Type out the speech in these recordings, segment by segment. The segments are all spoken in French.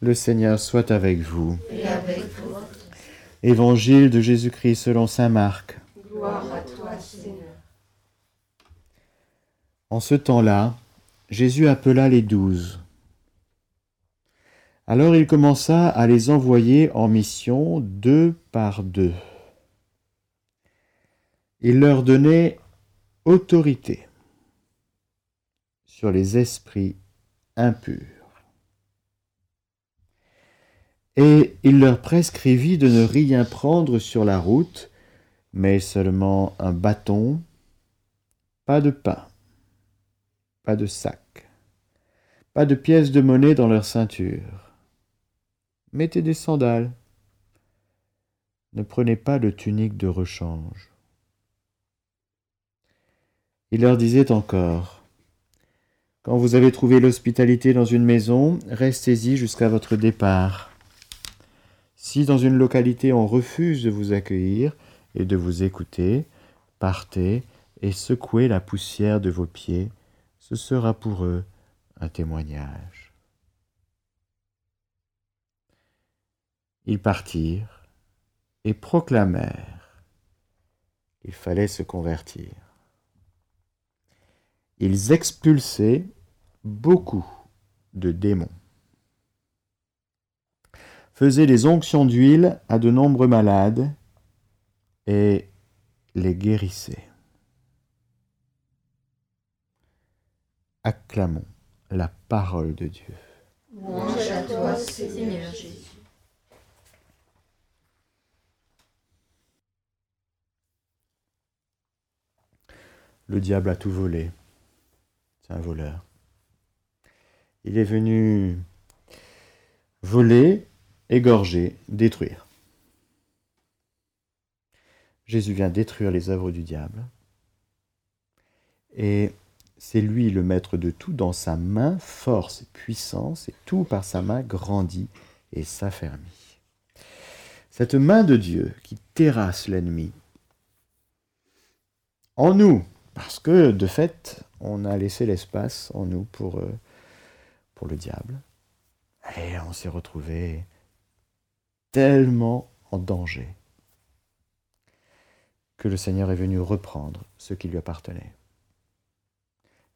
Le Seigneur soit avec vous. et avec vous. Évangile de Jésus-Christ selon Saint Marc. Gloire à toi, Seigneur. En ce temps-là, Jésus appela les douze. Alors il commença à les envoyer en mission deux par deux. Il leur donnait autorité sur les esprits impurs. Et il leur prescrivit de ne rien prendre sur la route, mais seulement un bâton, pas de pain, pas de sac, pas de pièces de monnaie dans leur ceinture. Mettez des sandales. Ne prenez pas de tunique de rechange. Il leur disait encore, Quand vous avez trouvé l'hospitalité dans une maison, restez-y jusqu'à votre départ. Si dans une localité on refuse de vous accueillir et de vous écouter, partez et secouez la poussière de vos pieds, ce sera pour eux un témoignage. Ils partirent et proclamèrent qu'il fallait se convertir. Ils expulsaient beaucoup de démons faisaient des onctions d'huile à de nombreux malades et les guérissaient. Acclamons la parole de Dieu. Louange à toi, Seigneur Jésus. Le diable a tout volé. C'est un voleur. Il est venu voler, égorger, détruire. Jésus vient détruire les œuvres du diable. Et c'est lui le maître de tout. Dans sa main, force et puissance, et tout par sa main grandit et s'affermit. Cette main de Dieu qui terrasse l'ennemi, en nous, parce que de fait, on a laissé l'espace en nous pour, euh, pour le diable. Et on s'est retrouvé tellement en danger que le Seigneur est venu reprendre ce qui lui appartenait.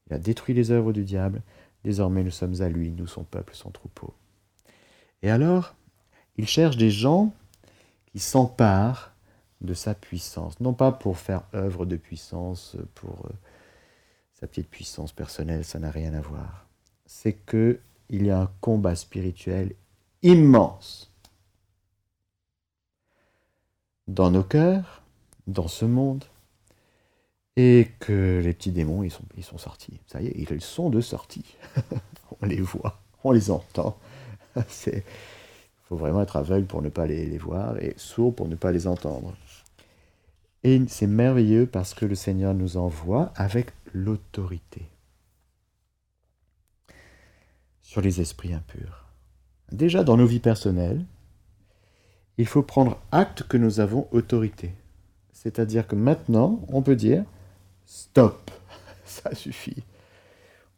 Il a détruit les œuvres du diable, désormais nous sommes à lui, nous son peuple, son troupeau. Et alors, il cherche des gens qui s'emparent de sa puissance, non pas pour faire œuvre de puissance, pour euh, sa petite puissance personnelle, ça n'a rien à voir. C'est que il y a un combat spirituel immense dans nos cœurs, dans ce monde, et que les petits démons, ils sont, ils sont sortis. Ça y est, ils sont de sortie. on les voit, on les entend. Il faut vraiment être aveugle pour ne pas les, les voir et sourd pour ne pas les entendre. Et c'est merveilleux parce que le Seigneur nous envoie avec l'autorité sur les esprits impurs. Déjà dans nos vies personnelles, il faut prendre acte que nous avons autorité. C'est-à-dire que maintenant, on peut dire stop, ça suffit.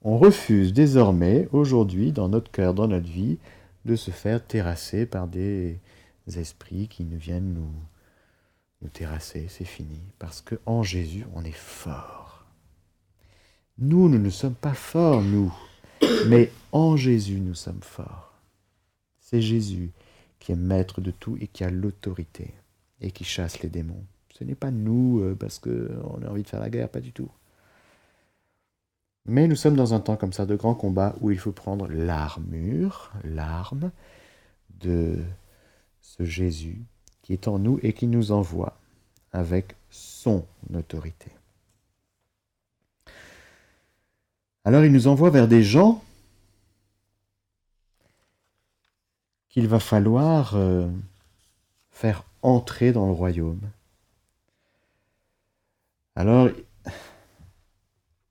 On refuse désormais, aujourd'hui, dans notre cœur, dans notre vie, de se faire terrasser par des esprits qui ne viennent nous, nous terrasser. C'est fini. Parce qu'en Jésus, on est fort. Nous, nous ne sommes pas forts, nous. Mais en Jésus, nous sommes forts. C'est Jésus qui est maître de tout et qui a l'autorité et qui chasse les démons. Ce n'est pas nous euh, parce qu'on a envie de faire la guerre, pas du tout. Mais nous sommes dans un temps comme ça de grand combat où il faut prendre l'armure, l'arme de ce Jésus qui est en nous et qui nous envoie avec son autorité. Alors il nous envoie vers des gens qu'il va falloir euh, faire entrer dans le royaume. Alors,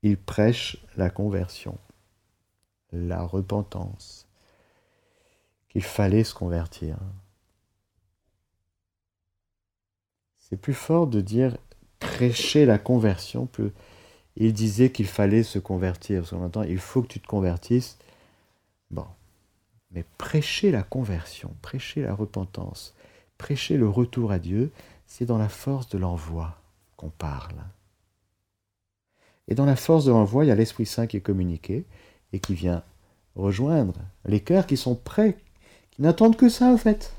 il prêche la conversion, la repentance, qu'il fallait se convertir. C'est plus fort de dire prêcher la conversion. Plus... Il disait qu'il fallait se convertir. Parce qu'on entend, il faut que tu te convertisses. Bon, Mais prêcher la conversion, prêcher la repentance, prêcher le retour à Dieu, c'est dans la force de l'envoi qu'on parle. Et dans la force de l'envoi, il y a l'Esprit Saint qui est communiqué et qui vient rejoindre les cœurs qui sont prêts, qui n'attendent que ça, en fait.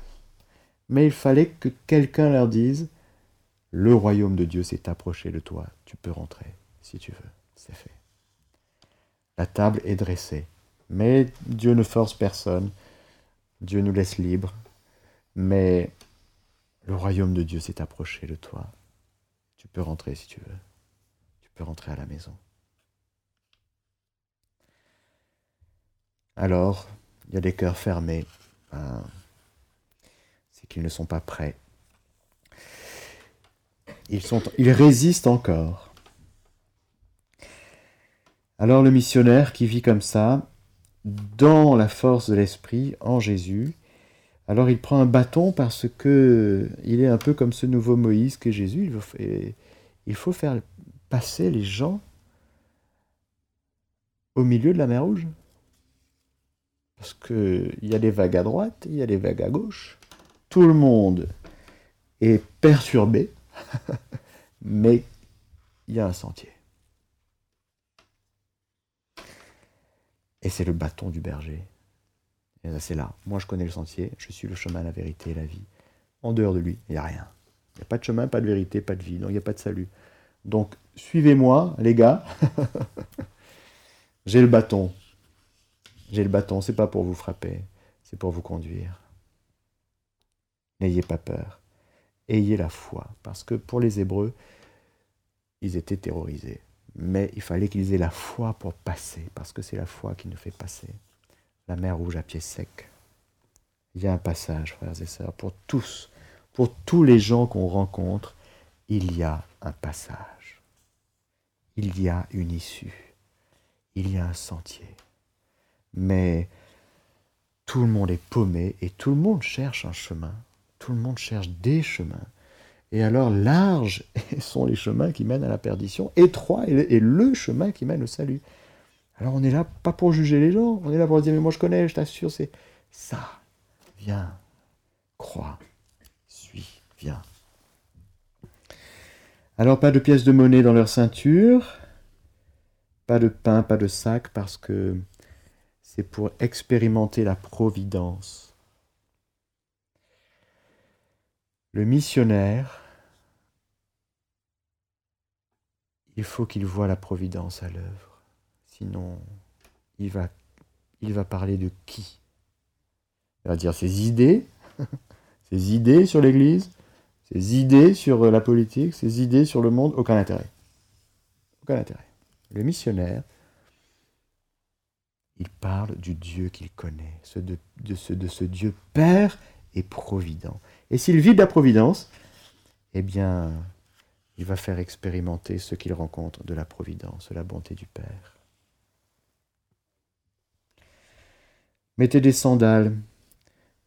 Mais il fallait que quelqu'un leur dise Le royaume de Dieu s'est approché de toi, tu peux rentrer si tu veux. C'est fait. La table est dressée. Mais Dieu ne force personne. Dieu nous laisse libres. Mais le royaume de Dieu s'est approché de toi. Tu peux rentrer si tu veux. Tu peux rentrer à la maison. Alors, il y a des cœurs fermés. Ben, c'est qu'ils ne sont pas prêts. Ils résistent encore. Alors le missionnaire qui vit comme ça, dans la force de l'esprit, en Jésus, alors il prend un bâton parce que il est un peu comme ce nouveau Moïse que Jésus. Il faut faire passer les gens au milieu de la mer Rouge. Parce qu'il y a des vagues à droite, il y a des vagues à gauche. Tout le monde est perturbé, mais il y a un sentier. Et c'est le bâton du berger. Et c'est là. Moi, je connais le sentier, je suis le chemin, la vérité et la vie. En dehors de lui, il n'y a rien. Il n'y a pas de chemin, pas de vérité, pas de vie, donc il n'y a pas de salut. Donc, suivez-moi, les gars. J'ai le bâton. J'ai le bâton, c'est pas pour vous frapper, c'est pour vous conduire. N'ayez pas peur. Ayez la foi. Parce que pour les Hébreux, ils étaient terrorisés. Mais il fallait qu'ils aient la foi pour passer, parce que c'est la foi qui nous fait passer. La mer rouge à pied sec. Il y a un passage, frères et sœurs, pour tous, pour tous les gens qu'on rencontre, il y a un passage. Il y a une issue. Il y a un sentier mais tout le monde est paumé et tout le monde cherche un chemin. Tout le monde cherche des chemins. Et alors larges sont les chemins qui mènent à la perdition, étroit est le chemin qui mène au salut. Alors on est là pas pour juger les gens, on est là pour dire mais moi je connais, je t'assure, c'est ça. Viens, crois, suis, viens. Alors pas de pièces de monnaie dans leur ceinture, pas de pain, pas de sac, parce que c'est pour expérimenter la providence. Le missionnaire, il faut qu'il voit la providence à l'œuvre. Sinon, il va, parler de qui? Il va dire ses idées, ses idées sur l'Église, ses idées sur la politique, ses idées sur le monde, aucun intérêt. Aucun intérêt. Le missionnaire, il parle du Dieu qu'il connaît, de, ce, de ce Dieu Père et Provident. Et s'il vit de la Providence, eh bien, il va faire expérimenter ce qu'il rencontre de la Providence, de la bonté du Père. Mettez des sandales,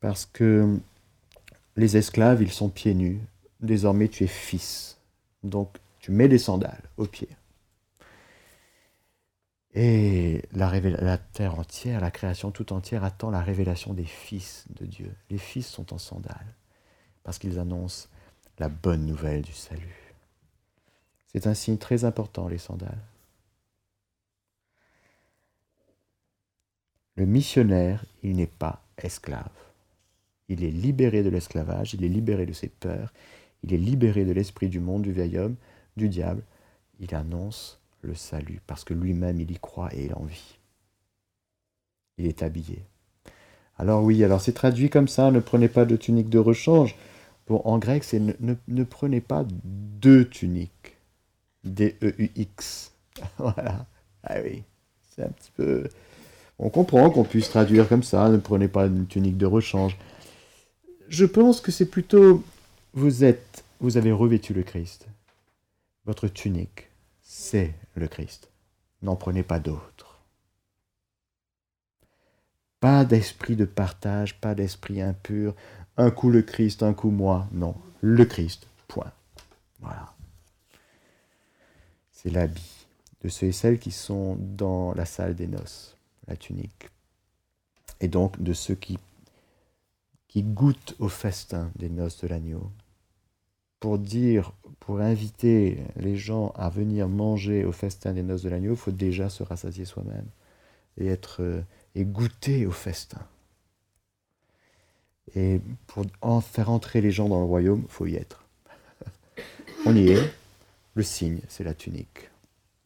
parce que les esclaves, ils sont pieds nus. Désormais, tu es fils. Donc, tu mets des sandales aux pieds. Et la, la, terre entière, la création tout entière attend la révélation des fils de Dieu. Les fils sont en sandales parce qu'ils annoncent la bonne nouvelle du salut. C'est un signe très important, les sandales. Le missionnaire, il n'est pas esclave. Il est libéré de l'esclavage, il est libéré de ses peurs, il est libéré de l'esprit du monde, du vieil homme, du diable. Il annonce le salut, parce que lui-même, il y croit et il en vit. Il est habillé. Alors oui, alors c'est traduit comme ça, ne prenez pas de tunique de rechange. Bon, en grec, c'est ne, ne, prenez pas deux tuniques. D-E-U-X. voilà. Ah oui, c'est un petit peu... On comprend qu'on puisse traduire comme ça, ne prenez pas une tunique de rechange. Je pense que c'est plutôt, vous êtes, vous avez revêtu le Christ. Votre tunique, c'est le Christ. N'en prenez pas d'autres. Pas d'esprit de partage, pas d'esprit impur. Un coup le Christ, un coup moi. Non, le Christ. Point. Voilà. C'est l'habit de ceux et celles qui sont dans la salle des noces, la tunique. et donc de ceux qui, qui goûtent au festin des noces de l'agneau. Pour dire, pour inviter les gens à venir manger au festin des noces de l'agneau, il faut déjà se rassasier soi-même et être euh, et goûter au festin. Et pour en faire entrer les gens dans le royaume, faut y être. On y est. Le signe, c'est la tunique.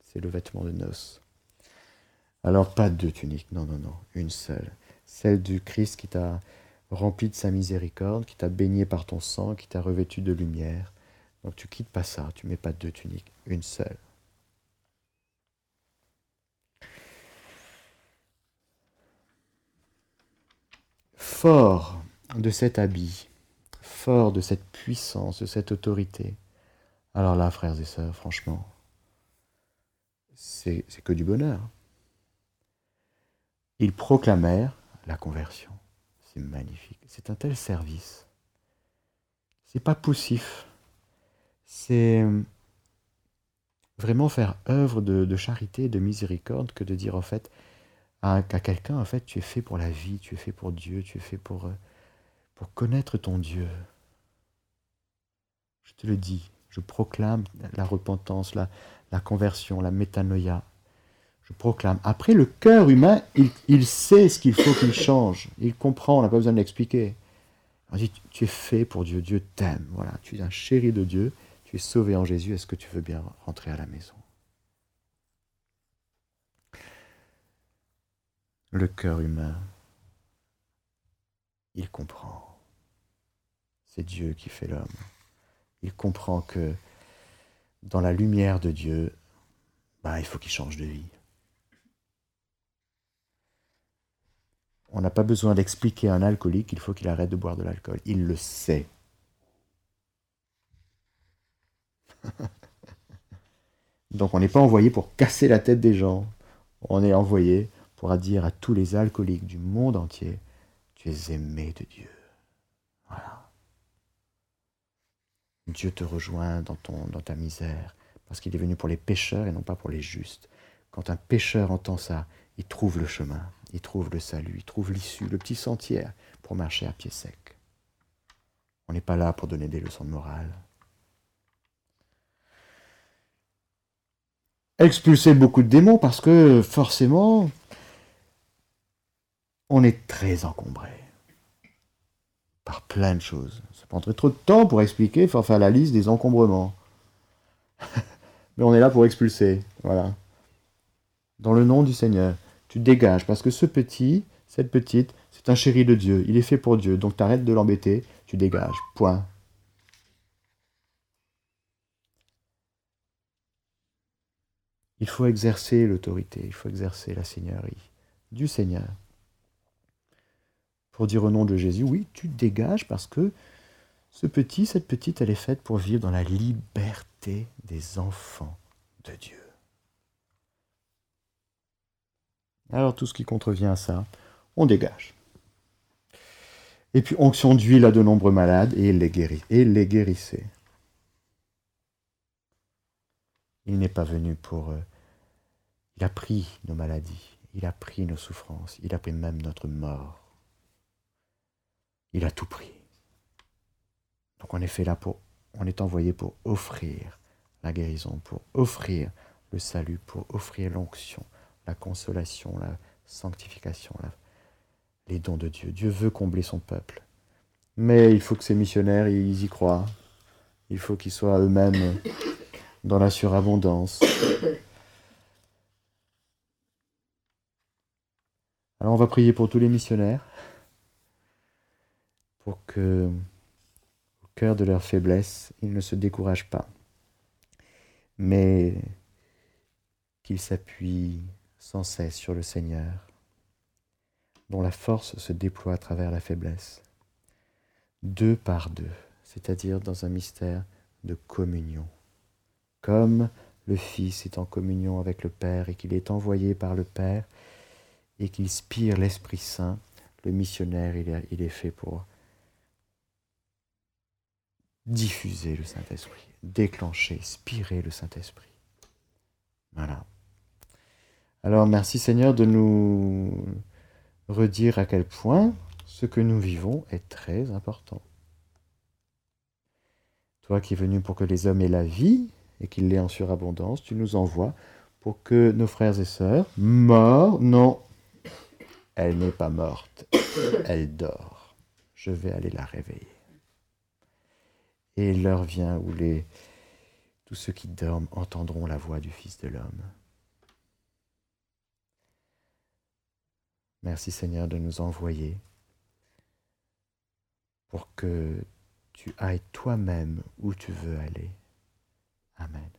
C'est le vêtement de noces. Alors pas deux tuniques, non, non, non, une seule. Celle du Christ qui t'a rempli de sa miséricorde, qui t'a baigné par ton sang, qui t'a revêtu de lumière. Donc tu quittes pas ça, tu mets pas deux tuniques, une seule. Fort de cet habit, fort de cette puissance, de cette autorité, alors là, frères et sœurs, franchement, c'est que du bonheur. Ils proclamèrent la conversion. C'est magnifique. C'est un tel service. C'est pas poussif. C'est vraiment faire œuvre de, charité, de miséricorde que de dire en fait à, quelqu'un en fait tu es fait pour la vie, tu es fait pour Dieu, tu es fait pour, euh, pour connaître ton Dieu. Je te le dis, je proclame la repentance, la, conversion, la métanoïa. Je proclame. Après, le cœur humain, il, sait ce qu'il faut qu'il change. Il comprend, on n'a pas besoin de l'expliquer. On dit, tu es fait pour Dieu, Dieu t'aime. Voilà, tu es un chéri de Dieu, tu es sauvé en Jésus, est-ce que tu veux bien rentrer à la maison? Le cœur humain, il comprend. C'est Dieu qui fait l'homme il comprend que dans la lumière de Dieu, bah, il faut qu'il change de vie. On n'a pas besoin d'expliquer à un alcoolique qu'il faut qu'il arrête de boire de l'alcool. Il le sait. Donc on n'est pas envoyé pour casser la tête des gens. On est envoyé pour dire à tous les alcooliques du monde entier, tu aimé de Dieu. Voilà. Dieu te rejoint dans, ton, dans ta misère, parce qu'il est venu pour les pécheurs et non pas pour les justes. Quand un pécheur entend ça, il trouve le chemin, il trouve le salut, il trouve l'issue, le petit sentier pour marcher à pied sec. On n'est pas là pour donner des leçons de morale. Expulser beaucoup de démons parce que forcément, on est très encombré par plein de choses. Ça prendrait trop de temps pour expliquer, faut faire la liste des encombrements. Mais on est là pour expulser. Voilà. Dans le nom du Seigneur, tu dégages, parce que ce petit, cette petite, c'est un chéri de Dieu. Il est fait pour Dieu. Donc tu arrêtes de l'embêter, tu dégages. Point. Il faut exercer l'autorité, il faut exercer la seigneurie du Seigneur pour dire au nom de Jésus, oui, tu dégages parce que ce petit, cette petite, elle est faite pour vivre dans la liberté des enfants de Dieu. Alors tout ce qui contrevient à ça, on dégage. Et puis onction d'huile à de nombreux malades et il les guérit. Et les guérissait. Il n'est pas venu pour... Euh, il a pris nos maladies, il a pris nos souffrances, il a pris même notre mort. Il a tout pris. Donc on est là pour, on est envoyé pour offrir la guérison, pour offrir le salut, pour offrir l'onction, la consolation, la sanctification, les dons de Dieu. Dieu veut combler son peuple. Mais il faut que ces missionnaires, ils y croient. Il faut qu'ils soient eux-mêmes dans la surabondance. Alors on va prier pour tous les missionnaires pour que, au cœur de leur faiblesse, ils ne se découragent pas, mais qu'ils s'appuient sans cesse sur le Seigneur, dont la force se déploie à travers la faiblesse, deux par deux, c'est-à-dire dans un mystère de communion, comme le Fils est en communion avec le Père et qu'il est envoyé par le Père et qu'il spire l'Esprit Saint, le missionnaire, il est fait pour diffuser le Saint-Esprit, déclencher, spirer le Saint-Esprit. Voilà. Alors merci Seigneur de nous, redire à quel point ce que nous vivons est très important. Toi qui es venu pour que les hommes aient la vie et qu'ils l'aient en surabondance, tu nous envoies pour que nos frères et sœurs, morts, non, elle n'est pas morte, elle dort. Je vais aller la réveiller. Et l'heure vient où les, tous ceux qui dorment entendront la voix du Fils de l'homme. Merci Seigneur de nous envoyer pour que tu ailles toi-même où tu veux aller. Amen.